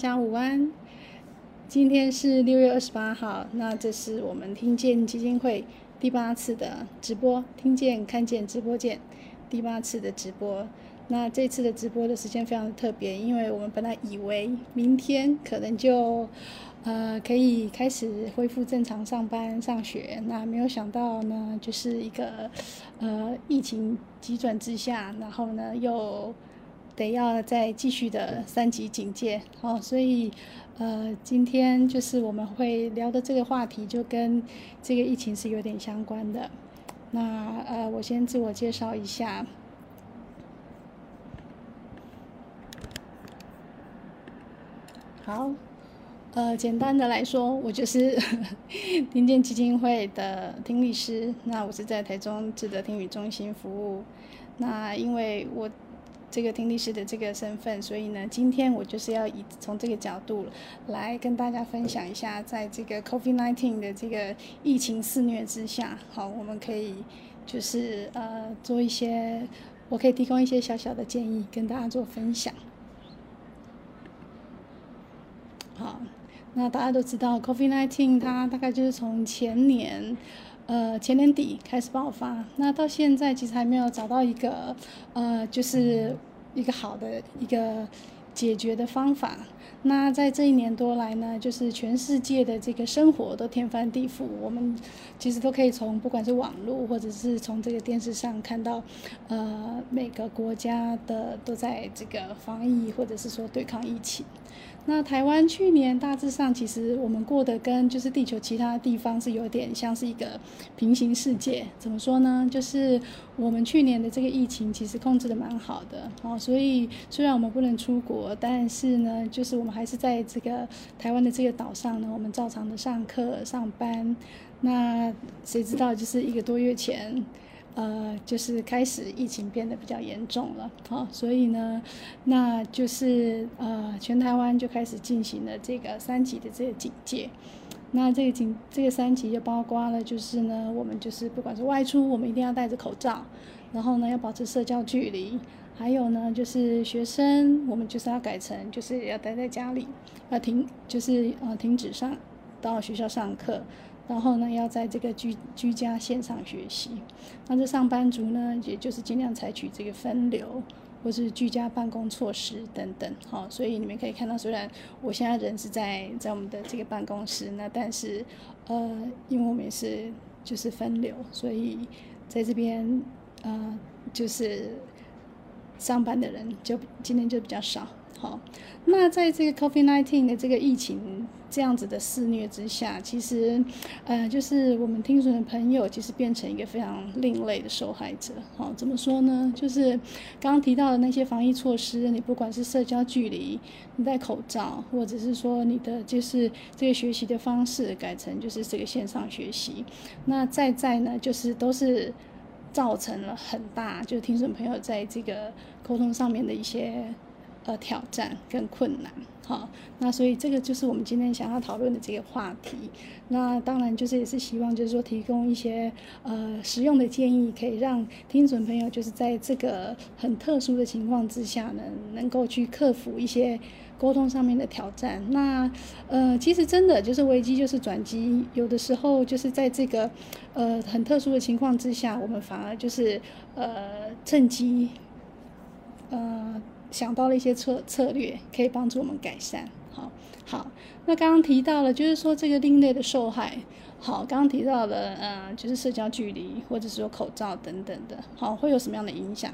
家午安，今天是六月二十八号，那这是我们听见基金会第八次的直播，听见看见直播见第八次的直播。那这次的直播的时间非常的特别，因为我们本来以为明天可能就呃可以开始恢复正常上班上学，那没有想到呢，就是一个呃疫情急转直下，然后呢又。得要再继续的三级警戒，好，所以呃，今天就是我们会聊的这个话题，就跟这个疫情是有点相关的。那呃，我先自我介绍一下。好，呃，简单的来说，我就是 听见基金会的听力师。那我是在台中智德听语中心服务。那因为我。这个听力师的这个身份，所以呢，今天我就是要以从这个角度来跟大家分享一下，在这个 COVID-19 的这个疫情肆虐之下，好，我们可以就是呃做一些，我可以提供一些小小的建议跟大家做分享。好，那大家都知道 COVID-19 它大概就是从前年。呃，前年底开始爆发，那到现在其实还没有找到一个，呃，就是一个好的一个解决的方法。那在这一年多来呢，就是全世界的这个生活都天翻地覆，我们其实都可以从不管是网络或者是从这个电视上看到，呃，每个国家的都在这个防疫或者是说对抗疫情。那台湾去年大致上，其实我们过得跟就是地球其他地方是有点像是一个平行世界。怎么说呢？就是我们去年的这个疫情其实控制的蛮好的哦，所以虽然我们不能出国，但是呢，就是是我们还是在这个台湾的这个岛上呢，我们照常的上课上班。那谁知道就是一个多月前。呃，就是开始疫情变得比较严重了，好，所以呢，那就是呃，全台湾就开始进行了这个三级的这个警戒。那这个警这个三级就包括了，就是呢，我们就是不管是外出，我们一定要戴着口罩，然后呢要保持社交距离，还有呢就是学生，我们就是要改成就是要待在家里，要停就是呃停止上到学校上课。然后呢，要在这个居居家线上学习，那这上班族呢，也就是尽量采取这个分流或是居家办公措施等等。好，所以你们可以看到，虽然我现在人是在在我们的这个办公室，那但是呃，因为我们也是就是分流，所以在这边呃就是上班的人就今天就比较少。好，那在这个 COVID-19 的这个疫情这样子的肆虐之下，其实，呃，就是我们听损的朋友，其实变成一个非常另类的受害者。好，怎么说呢？就是刚刚提到的那些防疫措施，你不管是社交距离、你戴口罩，或者是说你的就是这个学习的方式改成就是这个线上学习，那再在呢，就是都是造成了很大，就是听损朋友在这个沟通上面的一些。呃，挑战跟困难，好，那所以这个就是我们今天想要讨论的这个话题。那当然就是也是希望就是说提供一些呃实用的建议，可以让听损朋友就是在这个很特殊的情况之下呢，能够去克服一些沟通上面的挑战。那呃，其实真的就是危机就是转机，有的时候就是在这个呃很特殊的情况之下，我们反而就是呃趁机呃。想到了一些策策略，可以帮助我们改善。好，好，那刚刚提到了，就是说这个另类的受害。好，刚刚提到了，嗯，就是社交距离，或者说口罩等等的。好，会有什么样的影响？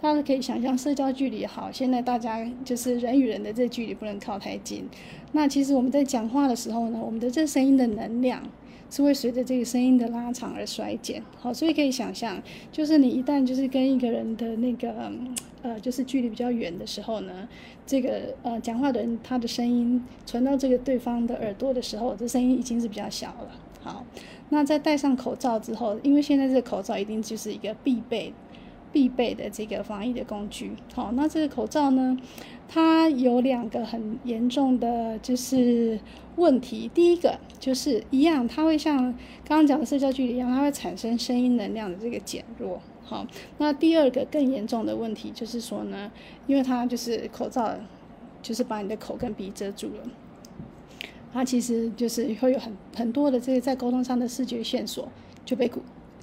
大家可以想象，社交距离好，现在大家就是人与人的这距离不能靠太近。那其实我们在讲话的时候呢，我们的这声音的能量。是会随着这个声音的拉长而衰减，好，所以可以想象，就是你一旦就是跟一个人的那个呃，就是距离比较远的时候呢，这个呃讲话的人他的声音传到这个对方的耳朵的时候，这声音已经是比较小了。好，那在戴上口罩之后，因为现在这个口罩一定就是一个必备。必备的这个防疫的工具，好，那这个口罩呢，它有两个很严重的就是问题。第一个就是一样，它会像刚刚讲的社交距离一样，它会产生声音能量的这个减弱。好，那第二个更严重的问题就是说呢，因为它就是口罩就是把你的口跟鼻遮住了。它其实就是会有很很多的这个在沟通上的视觉线索就被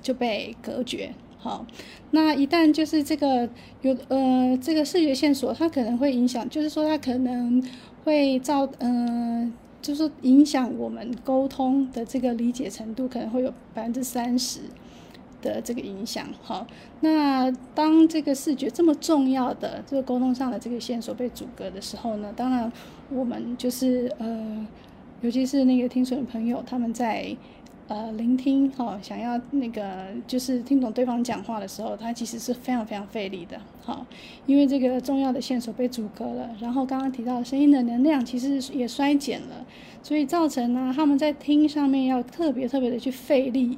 就被隔绝。好，那一旦就是这个有呃这个视觉线索，它可能会影响，就是说它可能会造嗯，就是影响我们沟通的这个理解程度，可能会有百分之三十的这个影响。好，那当这个视觉这么重要的这个沟通上的这个线索被阻隔的时候呢，当然我们就是呃，尤其是那个听损的朋友，他们在。呃，聆听哈，想要那个就是听懂对方讲话的时候，他其实是非常非常费力的，好，因为这个重要的线索被阻隔了，然后刚刚提到声音的能量其实也衰减了，所以造成呢，他们在听上面要特别特别的去费力，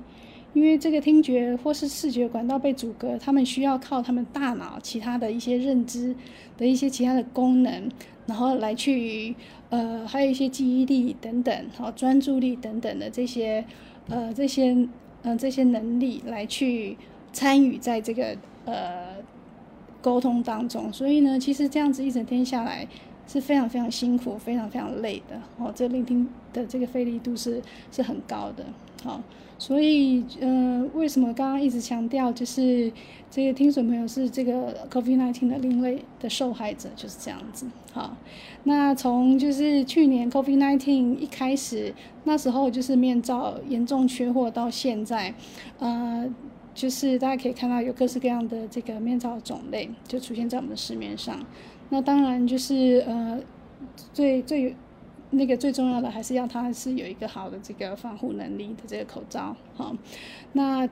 因为这个听觉或是视觉管道被阻隔，他们需要靠他们大脑其他的一些认知的一些其他的功能，然后来去呃，还有一些记忆力等等，好，专注力等等的这些。呃，这些呃这些能力来去参与在这个呃沟通当中，所以呢，其实这样子一整天下来是非常非常辛苦、非常非常累的哦。这聆听的这个费力度是是很高的，好。所以，嗯，为什么刚刚一直强调，就是这个听损朋友是这个 COVID-19 的另类的受害者，就是这样子。好，那从就是去年 COVID-19 一开始，那时候就是面罩严重缺货，到现在，呃，就是大家可以看到有各式各样的这个面罩种类就出现在我们的市面上。那当然就是呃，最最。那个最重要的还是要它是有一个好的这个防护能力的这个口罩，好，那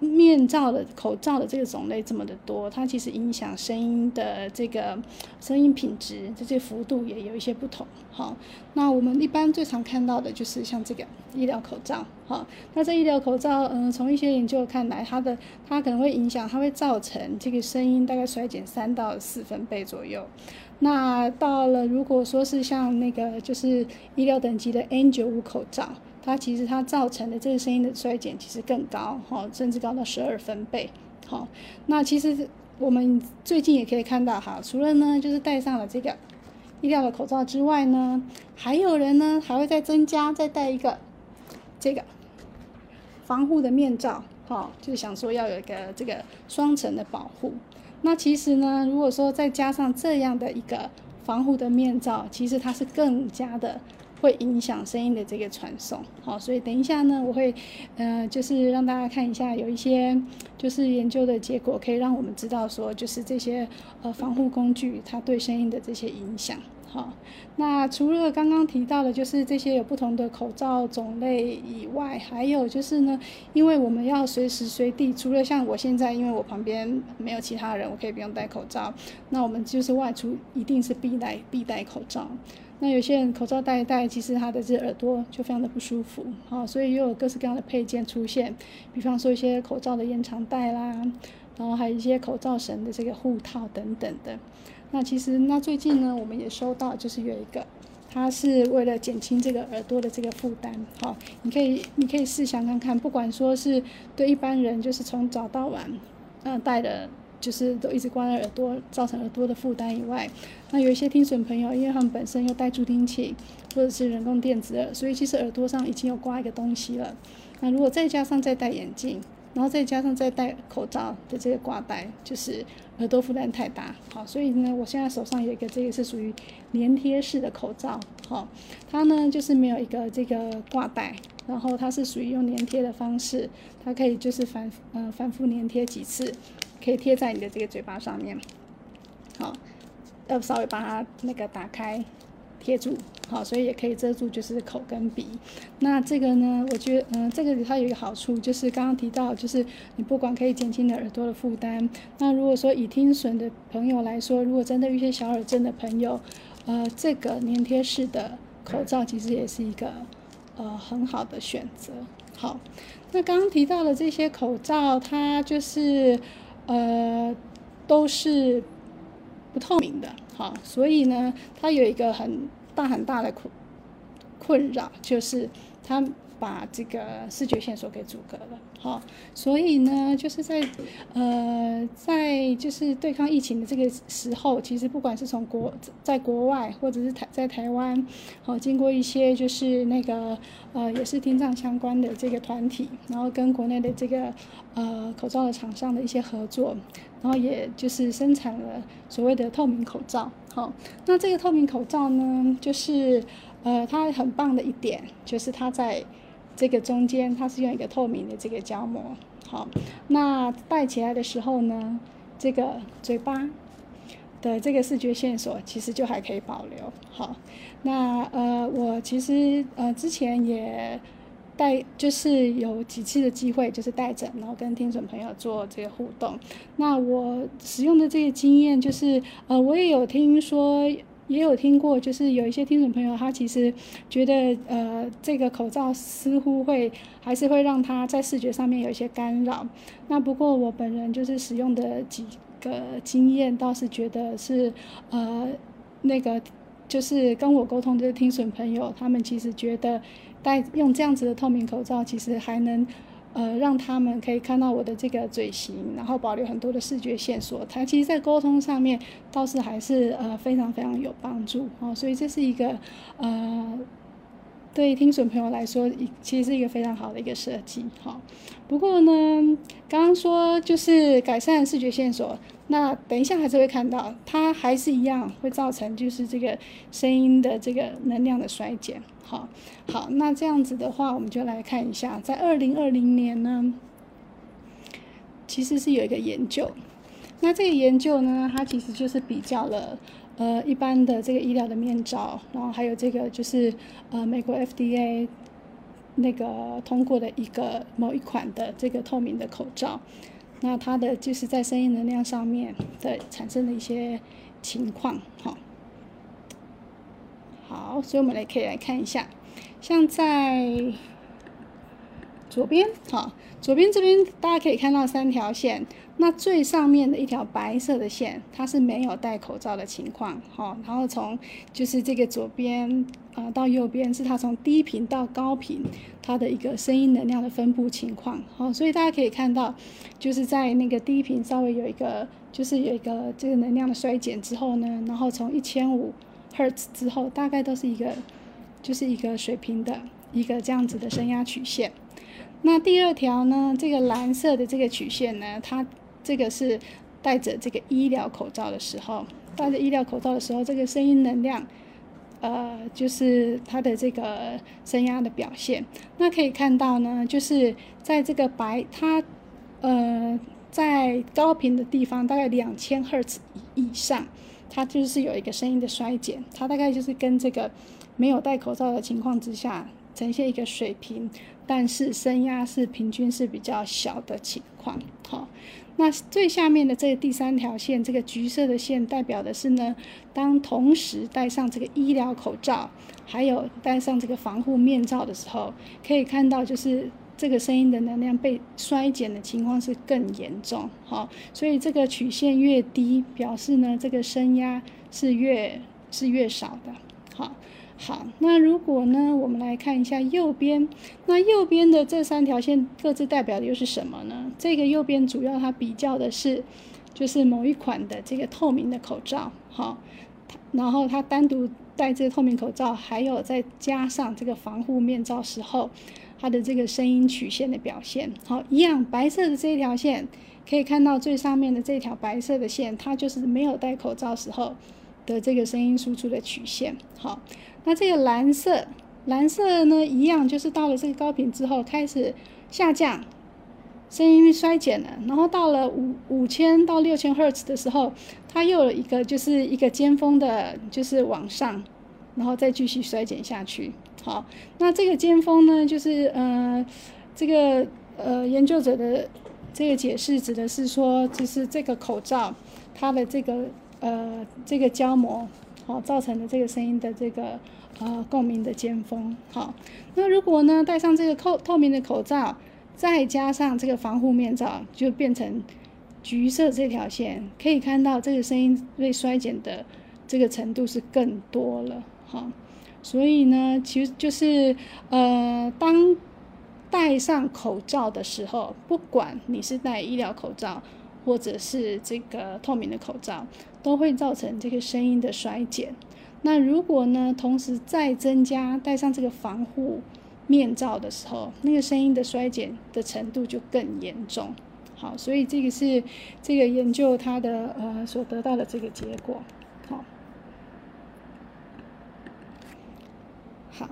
面罩的口罩的这个种类这么的多，它其实影响声音的这个声音品质，这些幅度也有一些不同，哈，那我们一般最常看到的就是像这个医疗口罩，哈，那这医疗口罩，嗯，从一些研究看来，它的它可能会影响，它会造成这个声音大概衰减三到四分贝左右。那到了，如果说是像那个就是医疗等级的 N95 口罩，它其实它造成的这个声音的衰减其实更高，哈，甚至高到十二分贝，好。那其实我们最近也可以看到，哈，除了呢就是戴上了这个医疗的口罩之外呢，还有人呢还会再增加再戴一个这个防护的面罩，哈，就是想说要有一个这个双层的保护。那其实呢，如果说再加上这样的一个防护的面罩，其实它是更加的会影响声音的这个传送。好，所以等一下呢，我会呃，就是让大家看一下有一些就是研究的结果，可以让我们知道说，就是这些呃防护工具它对声音的这些影响。好，那除了刚刚提到的，就是这些有不同的口罩种类以外，还有就是呢，因为我们要随时随地，除了像我现在，因为我旁边没有其他人，我可以不用戴口罩，那我们就是外出一定是必戴必戴口罩。那有些人口罩戴一戴，其实他的这耳朵就非常的不舒服，好，所以又有各式各样的配件出现，比方说一些口罩的延长带啦，然后还有一些口罩绳的这个护套等等的。那其实，那最近呢，我们也收到，就是有一个，它是为了减轻这个耳朵的这个负担，好，你可以，你可以试想看看，不管说是对一般人，就是从早到晚，嗯，戴的，就是都一直关在耳朵，造成耳朵的负担以外，那有一些听损朋友，因为他们本身又戴助听器或者是人工电子耳，所以其实耳朵上已经有挂一个东西了，那如果再加上再戴眼镜。然后再加上再戴口罩的这个挂带，就是耳朵负担太大，好，所以呢，我现在手上有一个这个是属于粘贴式的口罩，好，它呢就是没有一个这个挂带，然后它是属于用粘贴的方式，它可以就是反呃反复粘贴几次，可以贴在你的这个嘴巴上面，好，要稍微把它那个打开。贴住，好，所以也可以遮住，就是口跟鼻。那这个呢，我觉得，嗯，这个它有一个好处，就是刚刚提到，就是你不管可以减轻你耳朵的负担。那如果说以听损的朋友来说，如果真的遇些小耳症的朋友，呃，这个粘贴式的口罩其实也是一个呃很好的选择。好，那刚刚提到的这些口罩，它就是呃都是不透明的。好，所以呢，它有一个很大很大的困困扰，就是它把这个视觉线索给阻隔了。好，所以呢，就是在呃，在就是对抗疫情的这个时候，其实不管是从国在国外或者是台在台湾，好，经过一些就是那个呃，也是听障相关的这个团体，然后跟国内的这个呃口罩的厂商的一些合作，然后也就是生产了所谓的透明口罩。好，那这个透明口罩呢，就是呃，它很棒的一点就是它在。这个中间它是用一个透明的这个胶膜，好，那戴起来的时候呢，这个嘴巴的这个视觉线索其实就还可以保留，好，那呃我其实呃之前也带，就是有几次的机会，就是带着然后跟听损朋友做这个互动，那我使用的这个经验就是呃我也有听说。也有听过，就是有一些听众朋友，他其实觉得，呃，这个口罩似乎会还是会让他在视觉上面有一些干扰。那不过我本人就是使用的几个经验，倒是觉得是，呃，那个就是跟我沟通的听损朋友，他们其实觉得戴用这样子的透明口罩，其实还能。呃，让他们可以看到我的这个嘴型，然后保留很多的视觉线索。它其实，在沟通上面倒是还是呃非常非常有帮助哦。所以这是一个呃，对听损朋友来说，其实是一个非常好的一个设计哈。不过呢，刚刚说就是改善视觉线索，那等一下还是会看到，它还是一样会造成就是这个声音的这个能量的衰减。好，好，那这样子的话，我们就来看一下，在二零二零年呢，其实是有一个研究。那这个研究呢，它其实就是比较了呃一般的这个医疗的面罩，然后还有这个就是呃美国 FDA 那个通过的一个某一款的这个透明的口罩，那它的就是在声音能量上面的产生的一些情况，好。好，所以我们来可以来看一下，像在左边，好，左边这边大家可以看到三条线，那最上面的一条白色的线，它是没有戴口罩的情况，好，然后从就是这个左边啊到右边是它从低频到高频它的一个声音能量的分布情况，好，所以大家可以看到，就是在那个低频稍微有一个就是有一个这个能量的衰减之后呢，然后从一千五。Hertz 之后大概都是一个，就是一个水平的一个这样子的声压曲线。那第二条呢，这个蓝色的这个曲线呢，它这个是戴着这个医疗口罩的时候，戴着医疗口罩的时候，这个声音能量，呃，就是它的这个声压的表现。那可以看到呢，就是在这个白，它呃在高频的地方，大概两千赫兹以上。它就是有一个声音的衰减，它大概就是跟这个没有戴口罩的情况之下呈现一个水平，但是声压是平均是比较小的情况。好，那最下面的这个第三条线，这个橘色的线代表的是呢，当同时戴上这个医疗口罩，还有戴上这个防护面罩的时候，可以看到就是。这个声音的能量被衰减的情况是更严重，好，所以这个曲线越低，表示呢这个声压是越是越少的，好，好，那如果呢我们来看一下右边，那右边的这三条线各自代表的又是什么呢？这个右边主要它比较的是就是某一款的这个透明的口罩，好，然后它单独戴这个透明口罩，还有再加上这个防护面罩时候。它的这个声音曲线的表现，好，一样白色的这一条线，可以看到最上面的这条白色的线，它就是没有戴口罩时候的这个声音输出的曲线。好，那这个蓝色，蓝色呢一样，就是到了这个高频之后开始下降，声音衰减了，然后到了五五千到六千赫兹的时候，它又有一个就是一个尖峰的，就是往上，然后再继续衰减下去。好，那这个尖峰呢，就是呃，这个呃研究者的这个解释指的是说，就是这个口罩它的这个呃这个胶膜好造成的这个声音的这个呃共鸣的尖峰。好，那如果呢戴上这个透透明的口罩，再加上这个防护面罩，就变成橘色这条线，可以看到这个声音被衰减的这个程度是更多了。好。所以呢，其实就是呃，当戴上口罩的时候，不管你是戴医疗口罩或者是这个透明的口罩，都会造成这个声音的衰减。那如果呢，同时再增加戴上这个防护面罩的时候，那个声音的衰减的程度就更严重。好，所以这个是这个研究它的呃所得到的这个结果。好，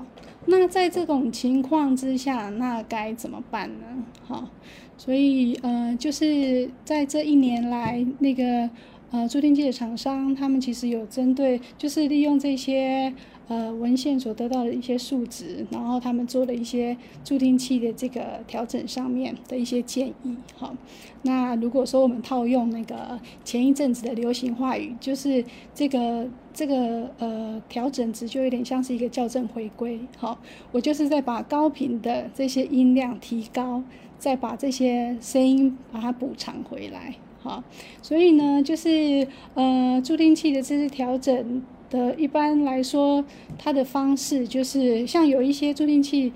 那在这种情况之下，那该怎么办呢？好，所以呃，就是在这一年来那个。呃，助听器的厂商，他们其实有针对，就是利用这些呃文献所得到的一些数值，然后他们做了一些助听器的这个调整上面的一些建议。好，那如果说我们套用那个前一阵子的流行话语，就是这个这个呃调整值就有点像是一个校正回归。好，我就是在把高频的这些音量提高，再把这些声音把它补偿回来。好，所以呢，就是呃，助听器的这些调整的，一般来说，它的方式就是像有一些助听器，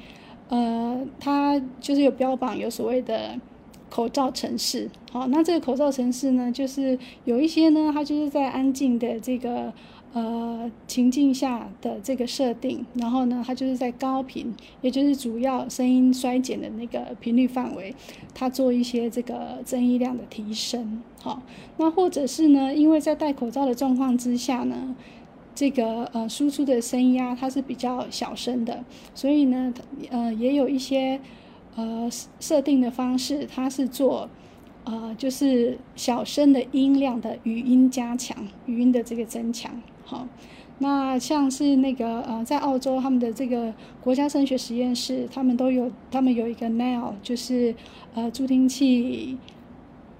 呃，它就是有标榜有所谓的口罩城市。好，那这个口罩城市呢，就是有一些呢，它就是在安静的这个。呃，情境下的这个设定，然后呢，它就是在高频，也就是主要声音衰减的那个频率范围，它做一些这个增益量的提升。好，那或者是呢，因为在戴口罩的状况之下呢，这个呃输出的声压它是比较小声的，所以呢，呃，也有一些呃设定的方式，它是做。呃，就是小声的音量的语音加强，语音的这个增强。好，那像是那个呃，在澳洲他们的这个国家声学实验室，他们都有，他们有一个 Nail，就是呃助听器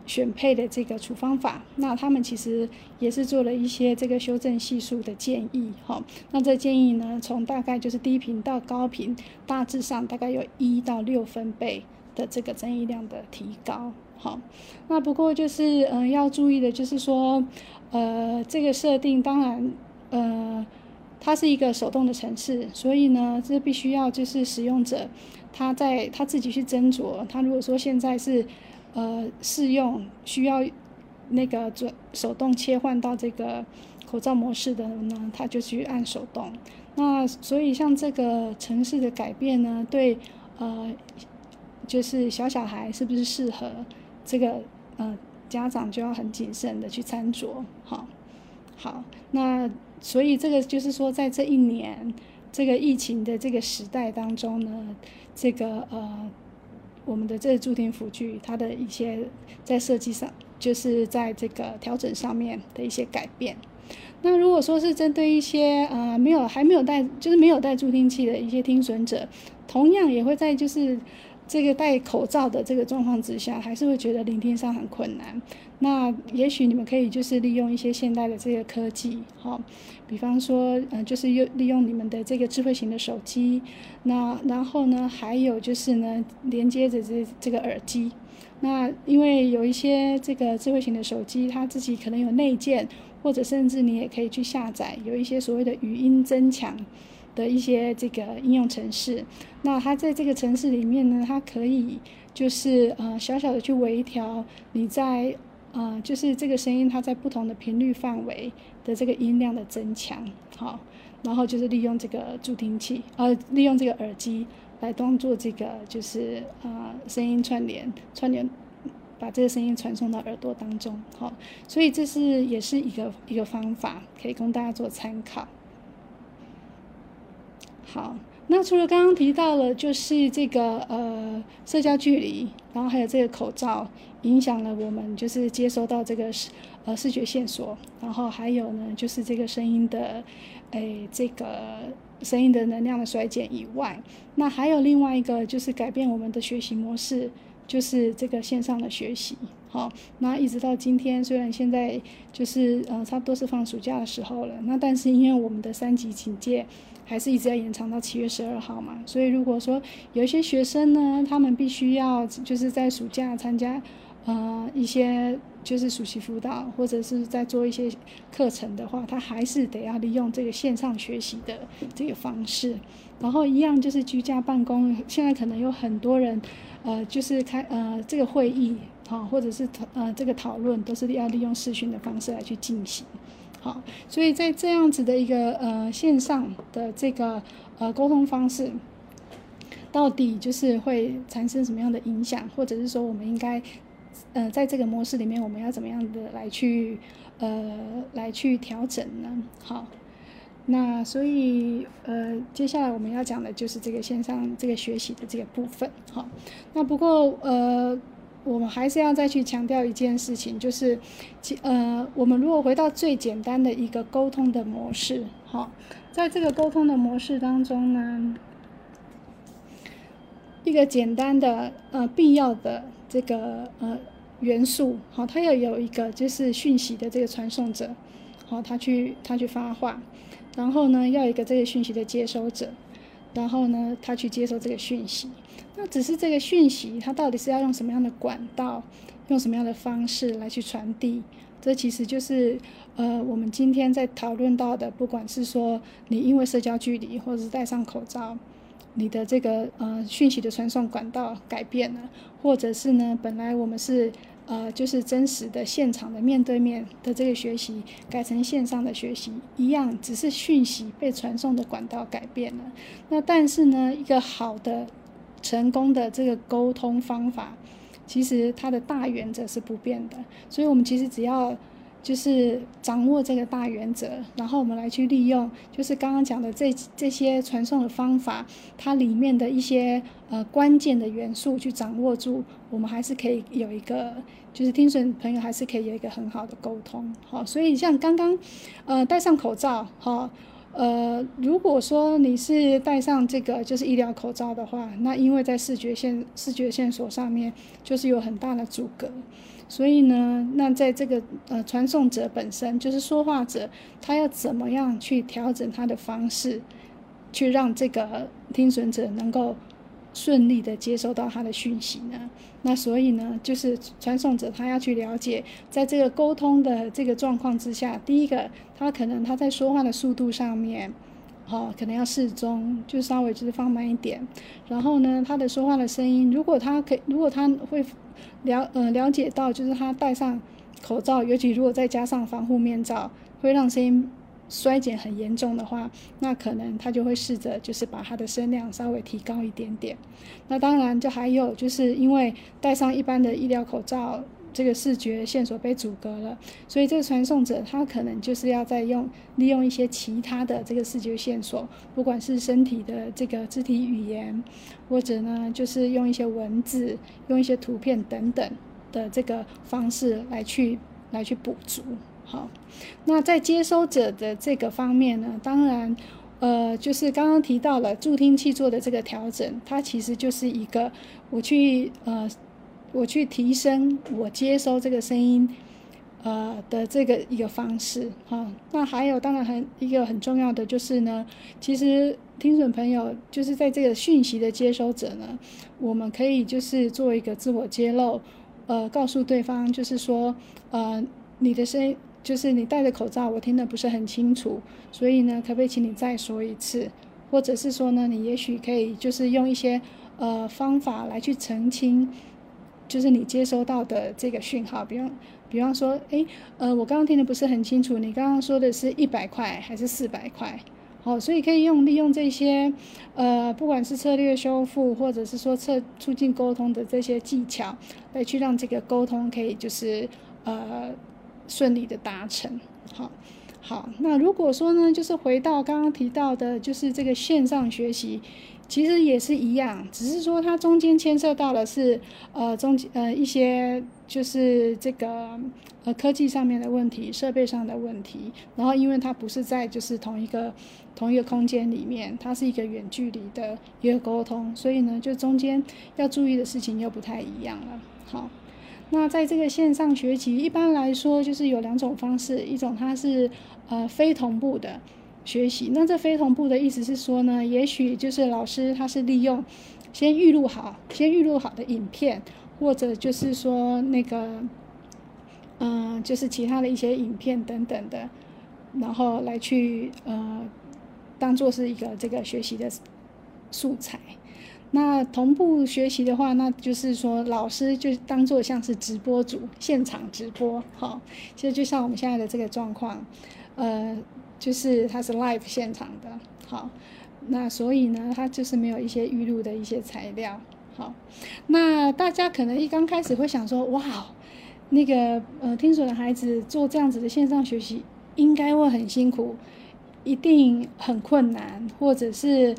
选配的这个处方法。那他们其实也是做了一些这个修正系数的建议。哈，那这建议呢，从大概就是低频到高频，大致上大概有一到六分贝的这个增益量的提高。好，那不过就是嗯，要注意的就是说，呃，这个设定当然，呃，它是一个手动的程式，所以呢，这必须要就是使用者他在他自己去斟酌。他如果说现在是呃试用需要那个做手动切换到这个口罩模式的呢，他就去按手动。那所以像这个城市的改变呢，对呃，就是小小孩是不是适合？这个呃，家长就要很谨慎的去参酌，好，好，那所以这个就是说，在这一年这个疫情的这个时代当中呢，这个呃，我们的这个助听辅具它的一些在设计上，就是在这个调整上面的一些改变。那如果说是针对一些呃没有还没有戴，就是没有戴助听器的一些听损者，同样也会在就是。这个戴口罩的这个状况之下，还是会觉得聆听上很困难。那也许你们可以就是利用一些现代的这个科技，好，比方说，嗯，就是用利用你们的这个智慧型的手机，那然后呢，还有就是呢，连接着这这个耳机。那因为有一些这个智慧型的手机，它自己可能有内建，或者甚至你也可以去下载，有一些所谓的语音增强。的一些这个应用程式，那它在这个城市里面呢，它可以就是呃小小的去微调你在呃就是这个声音它在不同的频率范围的这个音量的增强，好，然后就是利用这个助听器呃利用这个耳机来当做这个就是呃声音串联串联把这个声音传送到耳朵当中，好，所以这是也是一个一个方法，可以供大家做参考。好，那除了刚刚提到了，就是这个呃社交距离，然后还有这个口罩影响了我们，就是接收到这个视呃视觉线索，然后还有呢，就是这个声音的，诶这个声音的能量的衰减以外，那还有另外一个就是改变我们的学习模式，就是这个线上的学习。好，那一直到今天，虽然现在就是呃差不多是放暑假的时候了，那但是因为我们的三级警戒。还是一直要延长到七月十二号嘛，所以如果说有一些学生呢，他们必须要就是在暑假参加呃一些就是暑期辅导或者是在做一些课程的话，他还是得要利用这个线上学习的这个方式。然后一样就是居家办公，现在可能有很多人，呃，就是开呃这个会议，好，或者是呃这个讨论都是要利用视讯的方式来去进行，好，所以在这样子的一个呃线上的这个呃沟通方式，到底就是会产生什么样的影响，或者是说我们应该呃在这个模式里面我们要怎么样的来去呃来去调整呢？好。那所以，呃，接下来我们要讲的就是这个线上这个学习的这个部分，好。那不过，呃，我们还是要再去强调一件事情，就是，呃，我们如果回到最简单的一个沟通的模式，好，在这个沟通的模式当中呢，一个简单的呃必要的这个呃元素，好，它要有一个就是讯息的这个传送者，好，他去他去发话。然后呢，要一个这个讯息的接收者，然后呢，他去接收这个讯息。那只是这个讯息，它到底是要用什么样的管道，用什么样的方式来去传递？这其实就是呃，我们今天在讨论到的，不管是说你因为社交距离，或者是戴上口罩，你的这个呃讯息的传送管道改变了，或者是呢，本来我们是。呃，就是真实的现场的面对面的这个学习，改成线上的学习一样，只是讯息被传送的管道改变了。那但是呢，一个好的、成功的这个沟通方法，其实它的大原则是不变的。所以，我们其实只要。就是掌握这个大原则，然后我们来去利用，就是刚刚讲的这这些传送的方法，它里面的一些呃关键的元素去掌握住，我们还是可以有一个，就是听损朋友还是可以有一个很好的沟通。好，所以像刚刚呃戴上口罩，哈，呃，如果说你是戴上这个就是医疗口罩的话，那因为在视觉线视觉线索上面就是有很大的阻隔。所以呢，那在这个呃传送者本身就是说话者，他要怎么样去调整他的方式，去让这个听损者能够顺利的接收到他的讯息呢？那所以呢，就是传送者他要去了解，在这个沟通的这个状况之下，第一个，他可能他在说话的速度上面，好，可能要适中，就稍微就是放慢一点。然后呢，他的说话的声音，如果他可以，如果他会。了呃了解到，就是他戴上口罩，尤其如果再加上防护面罩，会让声音衰减很严重的话，那可能他就会试着就是把他的声量稍微提高一点点。那当然，就还有就是因为戴上一般的医疗口罩。这个视觉线索被阻隔了，所以这个传送者他可能就是要再用利用一些其他的这个视觉线索，不管是身体的这个肢体语言，或者呢就是用一些文字、用一些图片等等的这个方式来去来去补足。好，那在接收者的这个方面呢，当然，呃，就是刚刚提到了助听器做的这个调整，它其实就是一个我去呃。我去提升我接收这个声音，呃的这个一个方式哈。那还有当然很一个很重要的就是呢，其实听损朋友就是在这个讯息的接收者呢，我们可以就是做一个自我揭露，呃，告诉对方就是说，呃，你的声就是你戴着口罩，我听得不是很清楚，所以呢，可不可以请你再说一次？或者是说呢，你也许可以就是用一些呃方法来去澄清。就是你接收到的这个讯号，比方，比方说，哎，呃，我刚刚听的不是很清楚，你刚刚说的是一百块还是四百块？好，所以可以用利用这些，呃，不管是策略修复，或者是说策促进沟通的这些技巧，来去让这个沟通可以就是呃顺利的达成。好，好，那如果说呢，就是回到刚刚提到的，就是这个线上学习。其实也是一样，只是说它中间牵涉到的是，呃，中呃一些就是这个呃科技上面的问题、设备上的问题，然后因为它不是在就是同一个同一个空间里面，它是一个远距离的一个沟通，所以呢，就中间要注意的事情又不太一样了。好，那在这个线上学习，一般来说就是有两种方式，一种它是呃非同步的。学习，那这非同步的意思是说呢，也许就是老师他是利用先预录好，先预录好的影片，或者就是说那个，嗯，就是其他的一些影片等等的，然后来去呃，当做是一个这个学习的素材。那同步学习的话，那就是说老师就当做像是直播组，现场直播，哈，其实就像我们现在的这个状况，呃，就是它是 live 现场的，好，那所以呢，它就是没有一些预录的一些材料，好，那大家可能一刚开始会想说，哇，那个呃，听损的孩子做这样子的线上学习，应该会很辛苦，一定很困难，或者是。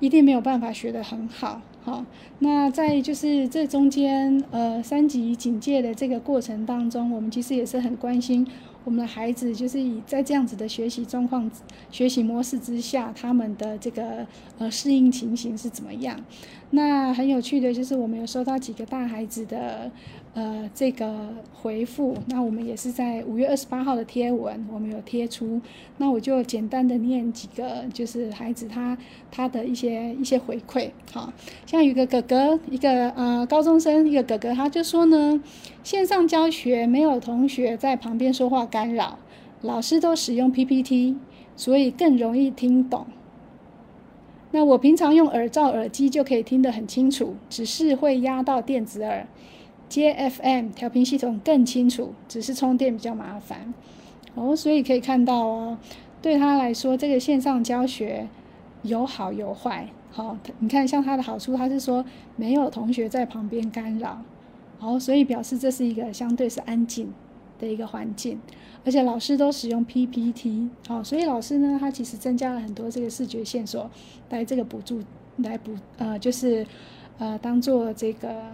一定没有办法学得很好，好，那在就是这中间，呃，三级警戒的这个过程当中，我们其实也是很关心我们的孩子，就是以在这样子的学习状况、学习模式之下，他们的这个呃适应情形是怎么样。那很有趣的就是，我们有收到几个大孩子的。呃，这个回复，那我们也是在五月二十八号的贴文，我们有贴出。那我就简单的念几个，就是孩子他他的一些一些回馈。好，像有个哥哥，一个呃高中生，一个哥哥，他就说呢，线上教学没有同学在旁边说话干扰，老师都使用 PPT，所以更容易听懂。那我平常用耳罩耳机就可以听得很清楚，只是会压到电子耳。接 FM 调频系统更清楚，只是充电比较麻烦哦。所以可以看到哦，对他来说，这个线上教学有好有坏。好，你看像他的好处，他是说没有同学在旁边干扰，好，所以表示这是一个相对是安静的一个环境，而且老师都使用 PPT，好，所以老师呢，他其实增加了很多这个视觉线索来这个补助，来补呃，就是呃，当做这个。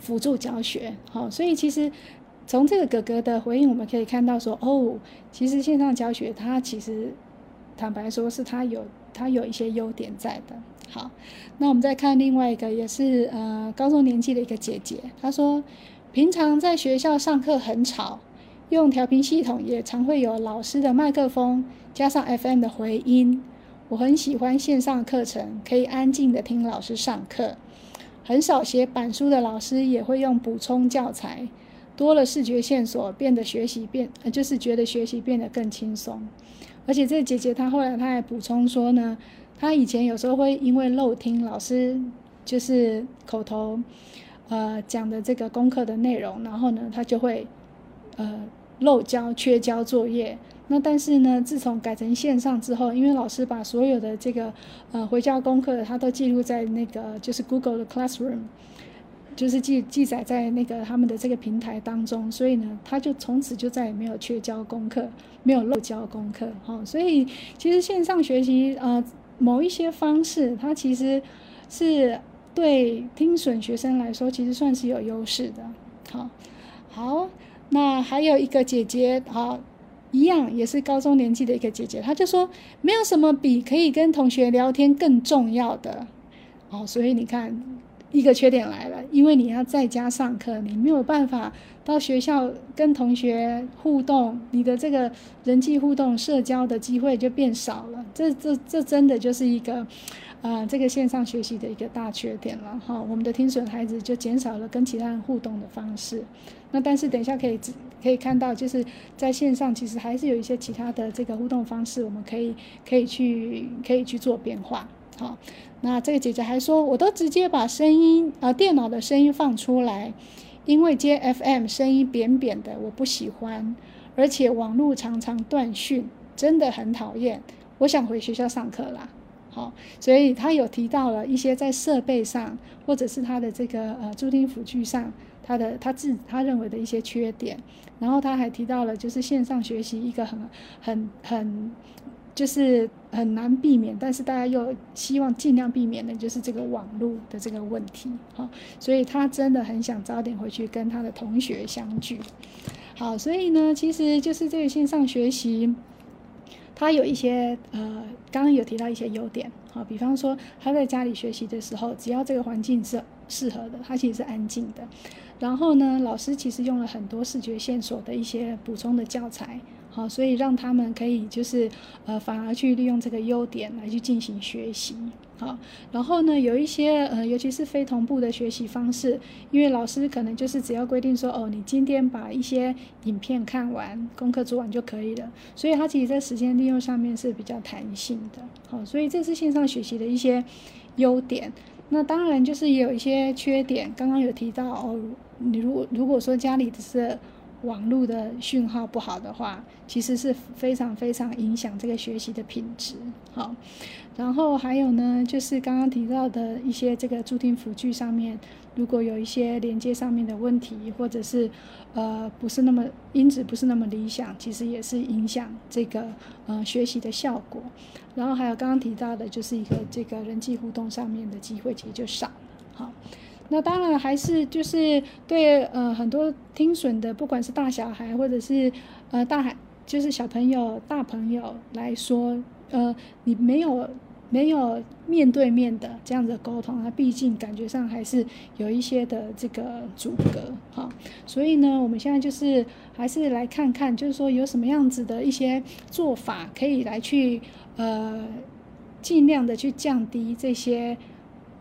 辅助教学，好，所以其实从这个哥哥的回应，我们可以看到说，哦，其实线上教学它其实坦白说是它有它有一些优点在的。好，那我们再看另外一个，也是呃高中年纪的一个姐姐，她说平常在学校上课很吵，用调频系统也常会有老师的麦克风加上 FM 的回音，我很喜欢线上课程，可以安静的听老师上课。很少写板书的老师也会用补充教材，多了视觉线索，变得学习变，就是觉得学习变得更轻松。而且这个姐姐她后来她还补充说呢，她以前有时候会因为漏听老师就是口头呃讲的这个功课的内容，然后呢她就会呃漏交、缺交作业。那但是呢，自从改成线上之后，因为老师把所有的这个呃回家功课，他都记录在那个就是 Google 的 Classroom，就是记记载在那个他们的这个平台当中，所以呢，他就从此就再也没有缺交功课，没有漏交功课，哈。所以其实线上学习呃某一些方式，它其实是对听损学生来说，其实算是有优势的，好。好，那还有一个姐姐，好。一样也是高中年纪的一个姐姐，她就说没有什么比可以跟同学聊天更重要的哦，所以你看一个缺点来了，因为你要在家上课，你没有办法到学校跟同学互动，你的这个人际互动、社交的机会就变少了，这这这真的就是一个。啊，这个线上学习的一个大缺点了哈，我们的听损孩子就减少了跟其他人互动的方式。那但是等一下可以可以看到，就是在线上其实还是有一些其他的这个互动方式，我们可以可以去可以去做变化。好，那这个姐姐还说，我都直接把声音啊电脑的声音放出来，因为接 FM 声音扁扁的我不喜欢，而且网络常常断讯，真的很讨厌。我想回学校上课啦。好，所以他有提到了一些在设备上，或者是他的这个呃助听辅具上，他的他自他认为的一些缺点。然后他还提到了，就是线上学习一个很很很就是很难避免，但是大家又希望尽量避免的，就是这个网络的这个问题。好，所以他真的很想早点回去跟他的同学相聚。好，所以呢，其实就是这个线上学习。他有一些呃，刚刚有提到一些优点，好，比方说他在家里学习的时候，只要这个环境是适合的，他其实是安静的。然后呢，老师其实用了很多视觉线索的一些补充的教材，好，所以让他们可以就是呃，反而去利用这个优点来去进行学习。好，然后呢，有一些呃，尤其是非同步的学习方式，因为老师可能就是只要规定说，哦，你今天把一些影片看完，功课做完就可以了，所以他其实在时间利用上面是比较弹性的。好，所以这是线上学习的一些优点。那当然就是有一些缺点，刚刚有提到哦，你如果如果说家里只是。网络的讯号不好的话，其实是非常非常影响这个学习的品质。好，然后还有呢，就是刚刚提到的一些这个助听辅具上面，如果有一些连接上面的问题，或者是呃不是那么音质不是那么理想，其实也是影响这个呃学习的效果。然后还有刚刚提到的，就是一个这个人际互动上面的机会其实就少了。好。那当然还是就是对呃很多听损的，不管是大小孩或者是呃大孩，就是小朋友、大朋友来说，呃，你没有没有面对面的这样子沟通，它毕竟感觉上还是有一些的这个阻隔哈。所以呢，我们现在就是还是来看看，就是说有什么样子的一些做法可以来去呃尽量的去降低这些。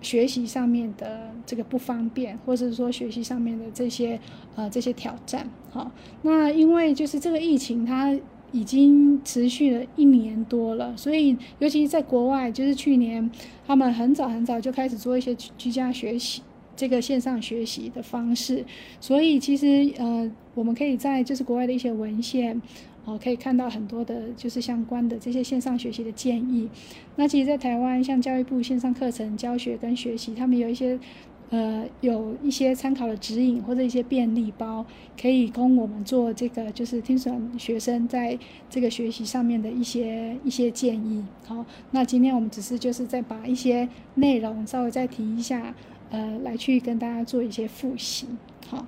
学习上面的这个不方便，或者是说学习上面的这些呃这些挑战，好，那因为就是这个疫情它已经持续了一年多了，所以尤其在国外，就是去年他们很早很早就开始做一些居家学习这个线上学习的方式，所以其实呃我们可以在就是国外的一些文献。哦，可以看到很多的，就是相关的这些线上学习的建议。那其实，在台湾，像教育部线上课程教学跟学习，他们有一些，呃，有一些参考的指引或者一些便利包，可以供我们做这个，就是听损学生在这个学习上面的一些一些建议。好，那今天我们只是就是再把一些内容稍微再提一下，呃，来去跟大家做一些复习。好，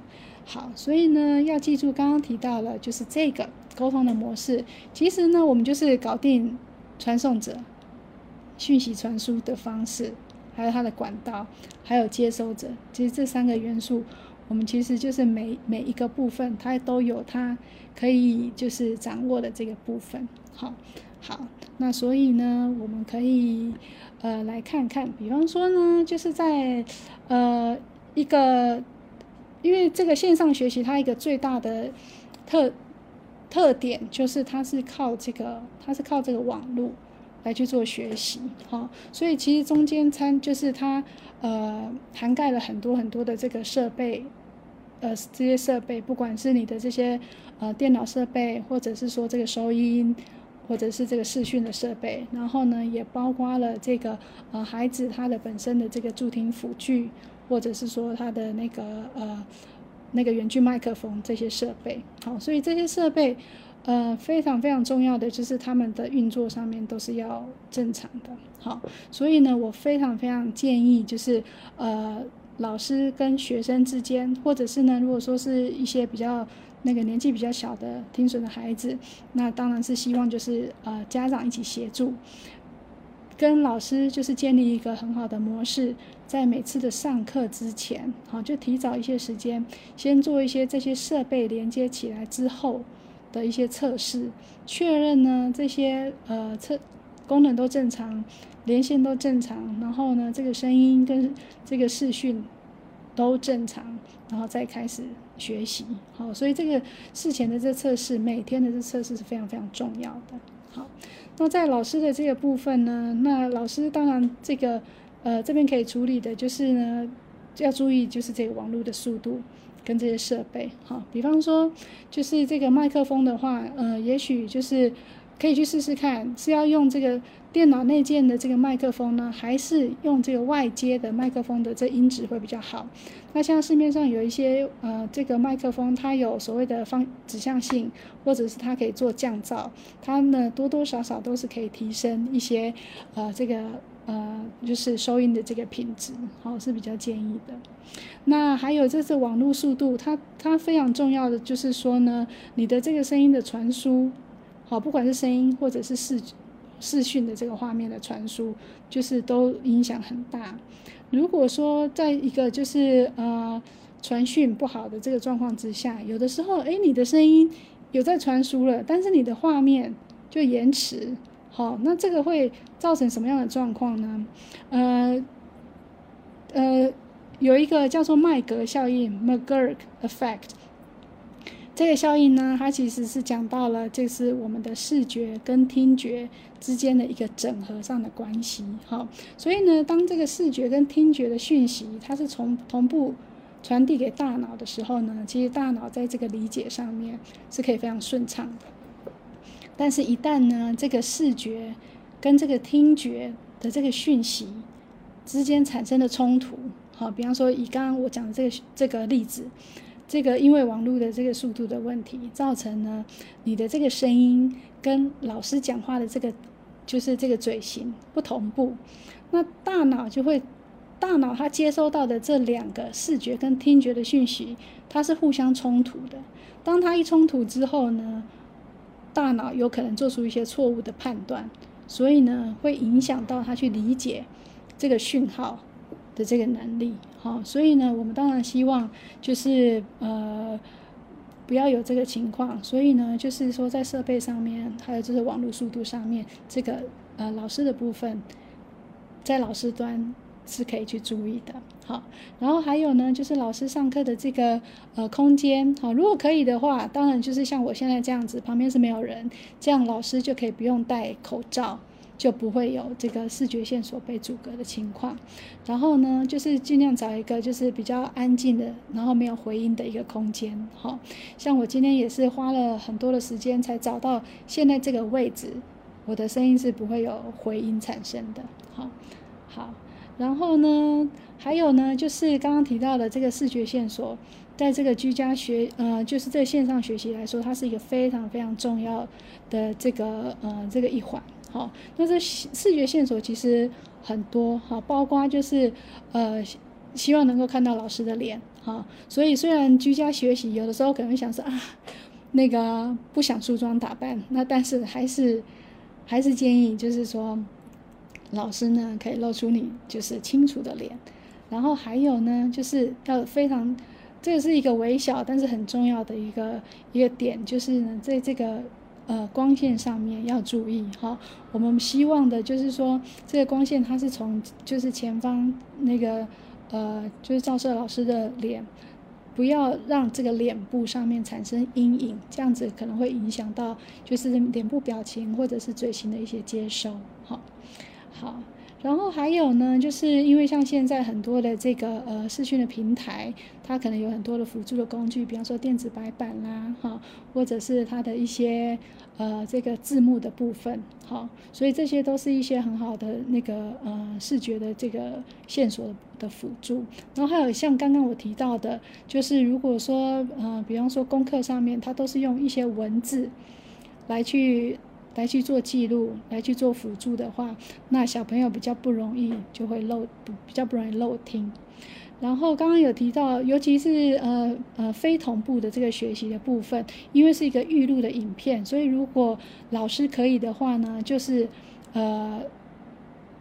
好，所以呢，要记住刚刚提到了，就是这个。沟通的模式，其实呢，我们就是搞定传送者、讯息传输的方式，还有它的管道，还有接收者。其实这三个元素，我们其实就是每每一个部分，它都有它可以就是掌握的这个部分。好，好，那所以呢，我们可以呃来看看，比方说呢，就是在呃一个，因为这个线上学习，它一个最大的特。特点就是它是靠这个，它是靠这个网络来去做学习，哈，所以其实中间参就是它呃涵盖了很多很多的这个设备，呃这些设备，不管是你的这些呃电脑设备，或者是说这个收音，或者是这个视讯的设备，然后呢也包括了这个呃孩子他的本身的这个助听辅具，或者是说他的那个呃。那个远距麦克风这些设备，好，所以这些设备，呃，非常非常重要的就是他们的运作上面都是要正常的，好，所以呢，我非常非常建议就是呃，老师跟学生之间，或者是呢，如果说是一些比较那个年纪比较小的听损的孩子，那当然是希望就是呃家长一起协助。跟老师就是建立一个很好的模式，在每次的上课之前，好就提早一些时间，先做一些这些设备连接起来之后的一些测试，确认呢这些呃测功能都正常，连线都正常，然后呢这个声音跟这个视讯都正常，然后再开始学习。好，所以这个事前的这测试，每天的这测试是非常非常重要的。好。那在老师的这个部分呢，那老师当然这个呃这边可以处理的就是呢，要注意就是这个网络的速度跟这些设备，好，比方说就是这个麦克风的话，呃，也许就是可以去试试看，是要用这个。电脑内建的这个麦克风呢，还是用这个外接的麦克风的这音质会比较好。那像市面上有一些呃，这个麦克风它有所谓的方指向性，或者是它可以做降噪，它呢多多少少都是可以提升一些呃这个呃就是收音的这个品质，好是比较建议的。那还有这是网络速度，它它非常重要的就是说呢，你的这个声音的传输，好不管是声音或者是视。视讯的这个画面的传输，就是都影响很大。如果说在一个就是呃传讯不好的这个状况之下，有的时候哎你的声音有在传输了，但是你的画面就延迟，好，那这个会造成什么样的状况呢？呃，呃，有一个叫做麦格效应 （McGurk Effect）。这个效应呢，它其实是讲到了，就是我们的视觉跟听觉之间的一个整合上的关系。好，所以呢，当这个视觉跟听觉的讯息，它是从同步传递给大脑的时候呢，其实大脑在这个理解上面是可以非常顺畅的。但是，一旦呢，这个视觉跟这个听觉的这个讯息之间产生的冲突，好，比方说以刚刚我讲的这个这个例子。这个因为网络的这个速度的问题，造成呢你的这个声音跟老师讲话的这个就是这个嘴型不同步，那大脑就会大脑它接收到的这两个视觉跟听觉的讯息，它是互相冲突的。当它一冲突之后呢，大脑有可能做出一些错误的判断，所以呢会影响到它去理解这个讯号。的这个能力，好，所以呢，我们当然希望就是呃不要有这个情况，所以呢，就是说在设备上面，还有就是网络速度上面，这个呃老师的部分，在老师端是可以去注意的，好，然后还有呢，就是老师上课的这个呃空间，好，如果可以的话，当然就是像我现在这样子，旁边是没有人，这样老师就可以不用戴口罩。就不会有这个视觉线索被阻隔的情况。然后呢，就是尽量找一个就是比较安静的，然后没有回音的一个空间。好，像我今天也是花了很多的时间才找到现在这个位置，我的声音是不会有回音产生的。好，好，然后呢，还有呢，就是刚刚提到的这个视觉线索，在这个居家学，呃，就是在线上学习来说，它是一个非常非常重要的这个呃这个一环。哦，那这视觉线索其实很多，哈，包括就是呃，希望能够看到老师的脸，哈，所以虽然居家学习有的时候可能想说啊，那个不想梳妆打扮，那但是还是还是建议就是说，老师呢可以露出你就是清楚的脸，然后还有呢就是要非常，这个是一个微小但是很重要的一个一个点，就是呢在这个。呃，光线上面要注意哈。我们希望的就是说，这个光线它是从就是前方那个呃，就是照射老师的脸，不要让这个脸部上面产生阴影，这样子可能会影响到就是脸部表情或者是嘴型的一些接收。好，好。然后还有呢，就是因为像现在很多的这个呃视讯的平台，它可能有很多的辅助的工具，比方说电子白板啦，哈，或者是它的一些呃这个字幕的部分，好，所以这些都是一些很好的那个呃视觉的这个线索的辅助。然后还有像刚刚我提到的，就是如果说呃比方说功课上面，它都是用一些文字来去。来去做记录，来去做辅助的话，那小朋友比较不容易就会漏，比较不容易漏听。然后刚刚有提到，尤其是呃呃非同步的这个学习的部分，因为是一个预录的影片，所以如果老师可以的话呢，就是呃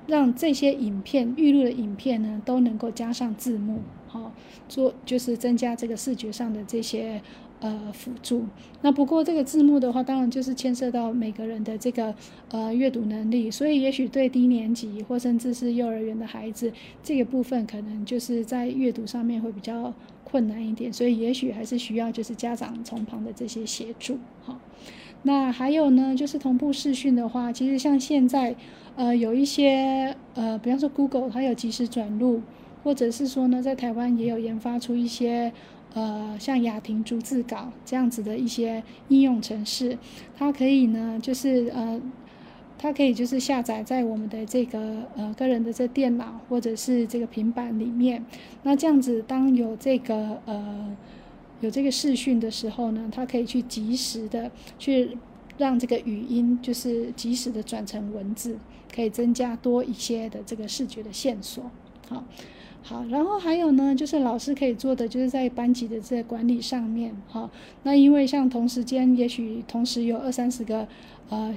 让这些影片预录的影片呢都能够加上字幕，好做就是增加这个视觉上的这些。呃，辅助。那不过这个字幕的话，当然就是牵涉到每个人的这个呃阅读能力，所以也许对低年级或甚至是幼儿园的孩子，这个部分可能就是在阅读上面会比较困难一点，所以也许还是需要就是家长从旁的这些协助。好，那还有呢，就是同步视讯的话，其实像现在呃有一些呃，比方说 Google 它有即时转录，或者是说呢，在台湾也有研发出一些。呃，像雅婷逐字稿这样子的一些应用程式，它可以呢，就是呃，它可以就是下载在我们的这个呃个人的这电脑或者是这个平板里面。那这样子，当有这个呃有这个视讯的时候呢，它可以去及时的去让这个语音就是及时的转成文字，可以增加多一些的这个视觉的线索。好。好，然后还有呢，就是老师可以做的，就是在班级的这管理上面，哈。那因为像同时间，也许同时有二三十个，呃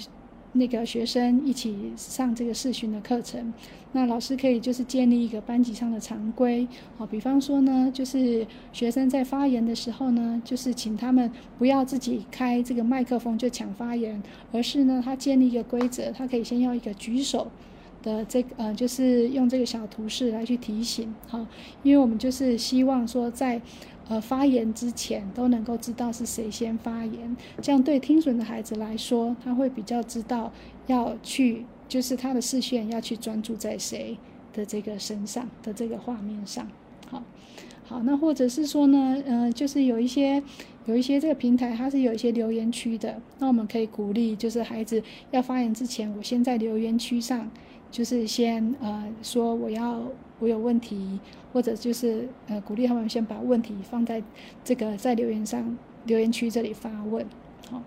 那个学生一起上这个视讯的课程，那老师可以就是建立一个班级上的常规，好，比方说呢，就是学生在发言的时候呢，就是请他们不要自己开这个麦克风就抢发言，而是呢，他建立一个规则，他可以先要一个举手的这个呃，就是用这个小图示来去提醒，好，因为我们就是希望说在。呃，发言之前都能够知道是谁先发言，这样对听损的孩子来说，他会比较知道要去，就是他的视线要去专注在谁的这个身上的这个画面上。好，好，那或者是说呢，呃，就是有一些有一些这个平台它是有一些留言区的，那我们可以鼓励，就是孩子要发言之前，我先在留言区上，就是先呃说我要。我有问题，或者就是呃鼓励他们先把问题放在这个在留言上留言区这里发问，好，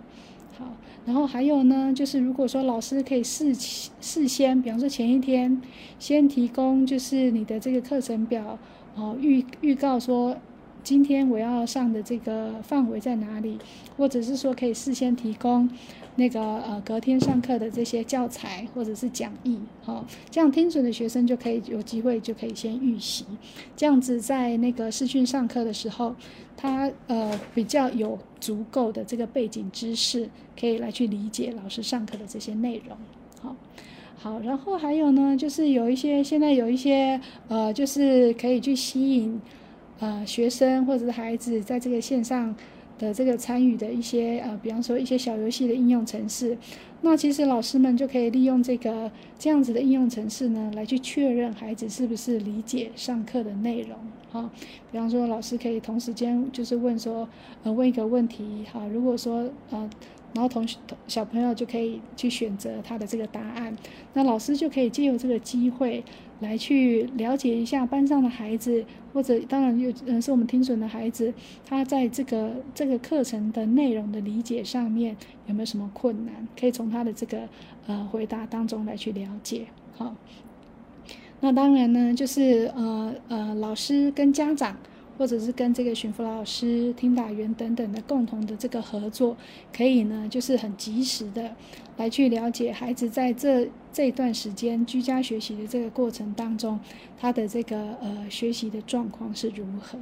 好，然后还有呢，就是如果说老师可以事事先，比方说前一天先提供就是你的这个课程表，哦预预告说。今天我要上的这个范围在哪里？或者是说可以事先提供那个呃隔天上课的这些教材或者是讲义，好，这样听损的学生就可以有机会就可以先预习，这样子在那个视讯上课的时候，他呃比较有足够的这个背景知识，可以来去理解老师上课的这些内容，好，好，然后还有呢，就是有一些现在有一些呃，就是可以去吸引。呃，学生或者是孩子在这个线上的这个参与的一些呃，比方说一些小游戏的应用程式，那其实老师们就可以利用这个这样子的应用程式呢，来去确认孩子是不是理解上课的内容。好，比方说老师可以同时间就是问说，呃，问一个问题，哈，如果说呃。然后同学小朋友就可以去选择他的这个答案，那老师就可以借由这个机会来去了解一下班上的孩子，或者当然有嗯是我们听损的孩子，他在这个这个课程的内容的理解上面有没有什么困难，可以从他的这个呃回答当中来去了解。好，那当然呢，就是呃呃老师跟家长。或者是跟这个巡抚老师、听打员等等的共同的这个合作，可以呢，就是很及时的来去了解孩子在这这段时间居家学习的这个过程当中，他的这个呃学习的状况是如何。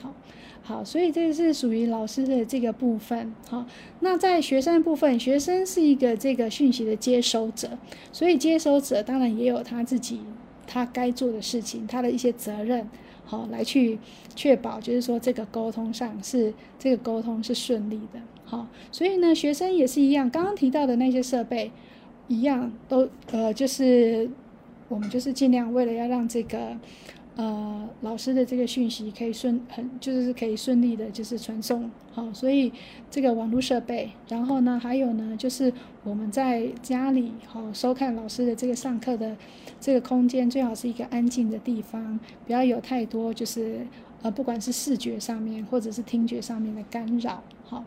好，好，所以这个是属于老师的这个部分。好，那在学生部分，学生是一个这个讯息的接收者，所以接收者当然也有他自己他该做的事情，他的一些责任。好，来去确保，就是说这个沟通上是这个沟通是顺利的。好，所以呢，学生也是一样，刚刚提到的那些设备，一样都呃，就是我们就是尽量为了要让这个。呃，老师的这个讯息可以顺很，就是可以顺利的，就是传送好，所以这个网络设备，然后呢，还有呢，就是我们在家里好收看老师的这个上课的这个空间，最好是一个安静的地方，不要有太多就是呃，不管是视觉上面或者是听觉上面的干扰好，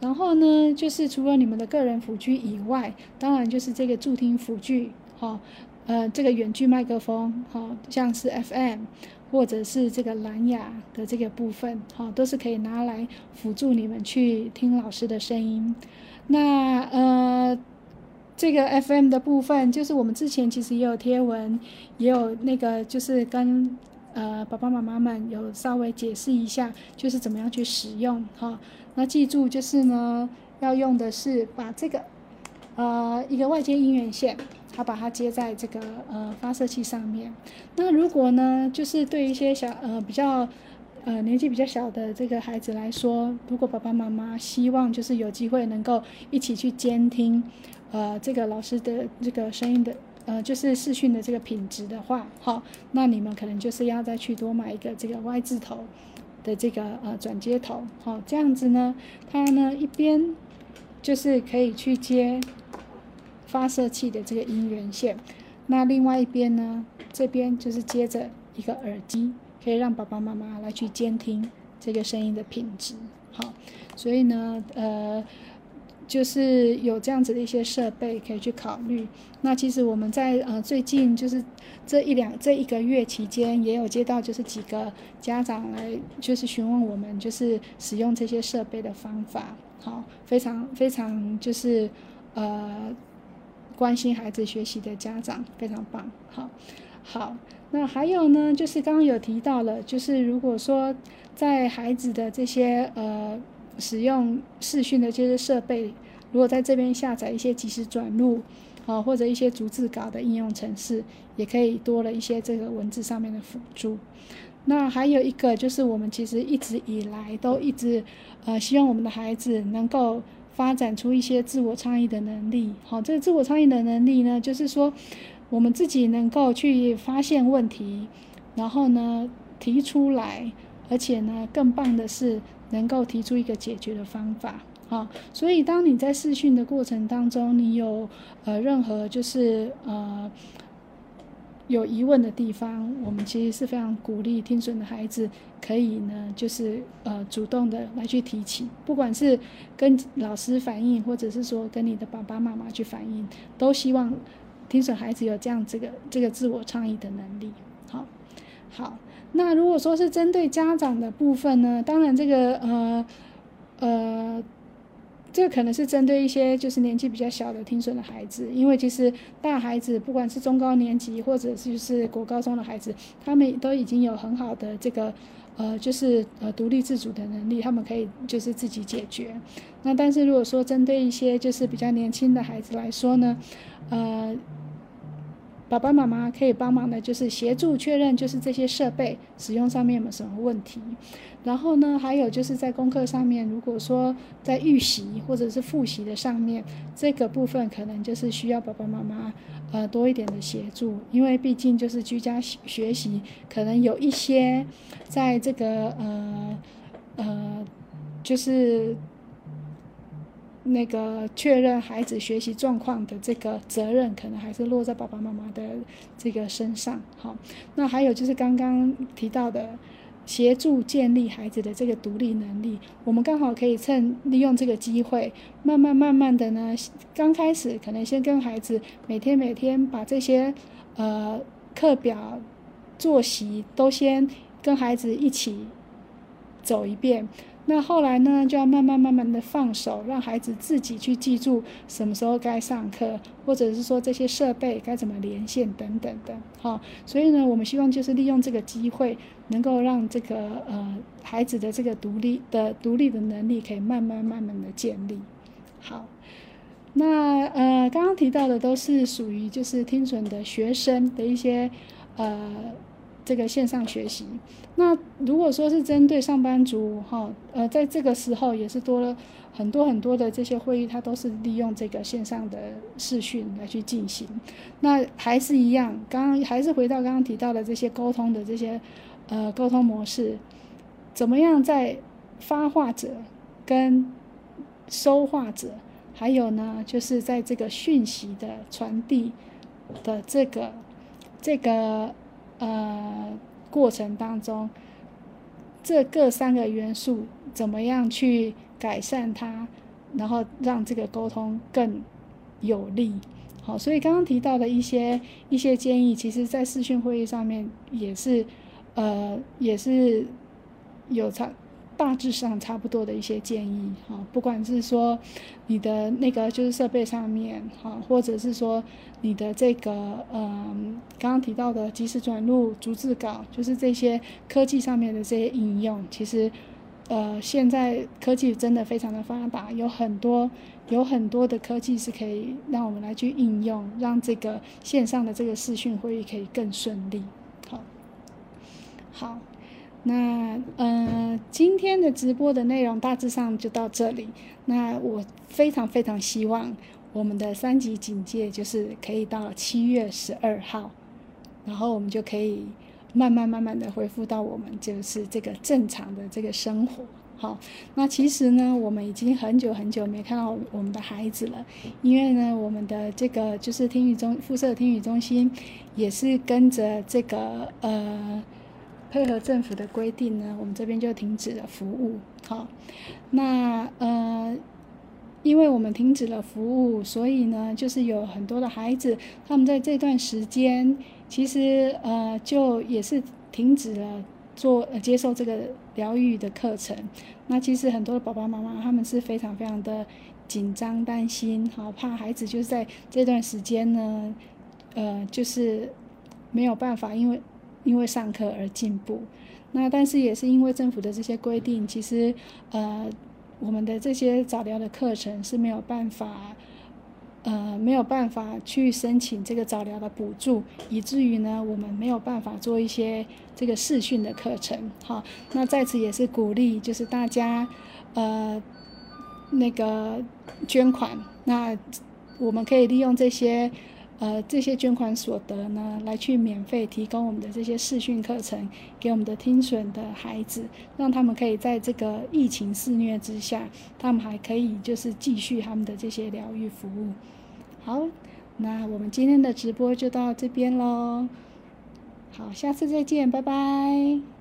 然后呢，就是除了你们的个人辅具以外，当然就是这个助听辅具好。呃，这个远距麦克风，哈，像是 FM 或者是这个蓝牙的这个部分，哈，都是可以拿来辅助你们去听老师的声音。那呃，这个 FM 的部分，就是我们之前其实也有贴文，也有那个就是跟呃爸爸妈妈们有稍微解释一下，就是怎么样去使用，哈。那记住就是呢，要用的是把这个呃一个外接音源线。他把它接在这个呃发射器上面。那如果呢，就是对一些小呃比较呃年纪比较小的这个孩子来说，如果爸爸妈妈希望就是有机会能够一起去监听呃这个老师的这个声音的呃就是视讯的这个品质的话，好，那你们可能就是要再去多买一个这个 Y 字头的这个呃转接头，好，这样子呢，它呢一边就是可以去接。发射器的这个音源线，那另外一边呢，这边就是接着一个耳机，可以让爸爸妈妈来去监听这个声音的品质。好，所以呢，呃，就是有这样子的一些设备可以去考虑。那其实我们在呃最近就是这一两这一个月期间，也有接到就是几个家长来就是询问我们就是使用这些设备的方法。好，非常非常就是呃。关心孩子学习的家长，非常棒。好，好，那还有呢，就是刚刚有提到了，就是如果说在孩子的这些呃使用视讯的这些设备，如果在这边下载一些即时转录。啊，或者一些逐字稿的应用程式，也可以多了一些这个文字上面的辅助。那还有一个就是，我们其实一直以来都一直，呃，希望我们的孩子能够发展出一些自我倡议的能力。好，这个自我倡议的能力呢，就是说，我们自己能够去发现问题，然后呢提出来，而且呢更棒的是能够提出一个解决的方法。好，所以当你在试训的过程当中，你有呃任何就是呃有疑问的地方，我们其实是非常鼓励听损的孩子可以呢，就是呃主动的来去提起，不管是跟老师反映，或者是说跟你的爸爸妈妈去反映，都希望听损孩子有这样这个这个自我倡议的能力。好，好，那如果说是针对家长的部分呢，当然这个呃呃。这可能是针对一些就是年纪比较小的听损的孩子，因为其实大孩子不管是中高年级或者就是国高中的孩子，他们都已经有很好的这个呃就是呃独立自主的能力，他们可以就是自己解决。那但是如果说针对一些就是比较年轻的孩子来说呢，呃。爸爸妈妈可以帮忙的，就是协助确认，就是这些设备使用上面有没有什么问题。然后呢，还有就是在功课上面，如果说在预习或者是复习的上面，这个部分可能就是需要爸爸妈妈呃多一点的协助，因为毕竟就是居家学习，可能有一些在这个呃呃就是。那个确认孩子学习状况的这个责任，可能还是落在爸爸妈妈的这个身上。好，那还有就是刚刚提到的，协助建立孩子的这个独立能力，我们刚好可以趁利用这个机会，慢慢慢慢的呢，刚开始可能先跟孩子每天每天把这些呃课表、作息都先跟孩子一起走一遍。那后来呢，就要慢慢慢慢的放手，让孩子自己去记住什么时候该上课，或者是说这些设备该怎么连线等等的。好，所以呢，我们希望就是利用这个机会，能够让这个呃孩子的这个独立的独立的能力可以慢慢慢慢的建立。好，那呃刚刚提到的都是属于就是听损的学生的一些呃。这个线上学习，那如果说是针对上班族哈，呃，在这个时候也是多了很多很多的这些会议，它都是利用这个线上的视讯来去进行。那还是一样，刚刚还是回到刚刚提到的这些沟通的这些呃沟通模式，怎么样在发话者跟收话者，还有呢，就是在这个讯息的传递的这个这个。呃，过程当中，这各三个元素怎么样去改善它，然后让这个沟通更有利？好，所以刚刚提到的一些一些建议，其实在视讯会议上面也是，呃，也是有差。大致上差不多的一些建议，哈，不管是说你的那个就是设备上面，哈，或者是说你的这个，嗯，刚刚提到的即时转录、逐字稿，就是这些科技上面的这些应用，其实，呃，现在科技真的非常的发达，有很多有很多的科技是可以让我们来去应用，让这个线上的这个视讯会议可以更顺利，好，好。那呃，今天的直播的内容大致上就到这里。那我非常非常希望我们的三级警戒就是可以到七月十二号，然后我们就可以慢慢慢慢的恢复到我们就是这个正常的这个生活。好，那其实呢，我们已经很久很久没看到我们的孩子了，因为呢，我们的这个就是听语中附设听语中心也是跟着这个呃。配合政府的规定呢，我们这边就停止了服务。好，那呃，因为我们停止了服务，所以呢，就是有很多的孩子，他们在这段时间，其实呃，就也是停止了做接受这个疗愈的课程。那其实很多的爸爸妈妈他们是非常非常的紧张担心，好怕孩子就是在这段时间呢，呃，就是没有办法，因为因为上课而进步。那但是也是因为政府的这些规定，其实呃，我们的这些早疗的课程是没有办法。呃，没有办法去申请这个早疗的补助，以至于呢，我们没有办法做一些这个视讯的课程。好，那在此也是鼓励，就是大家，呃，那个捐款，那我们可以利用这些，呃，这些捐款所得呢，来去免费提供我们的这些视讯课程给我们的听损的孩子，让他们可以在这个疫情肆虐之下，他们还可以就是继续他们的这些疗愈服务。好，那我们今天的直播就到这边喽。好，下次再见，拜拜。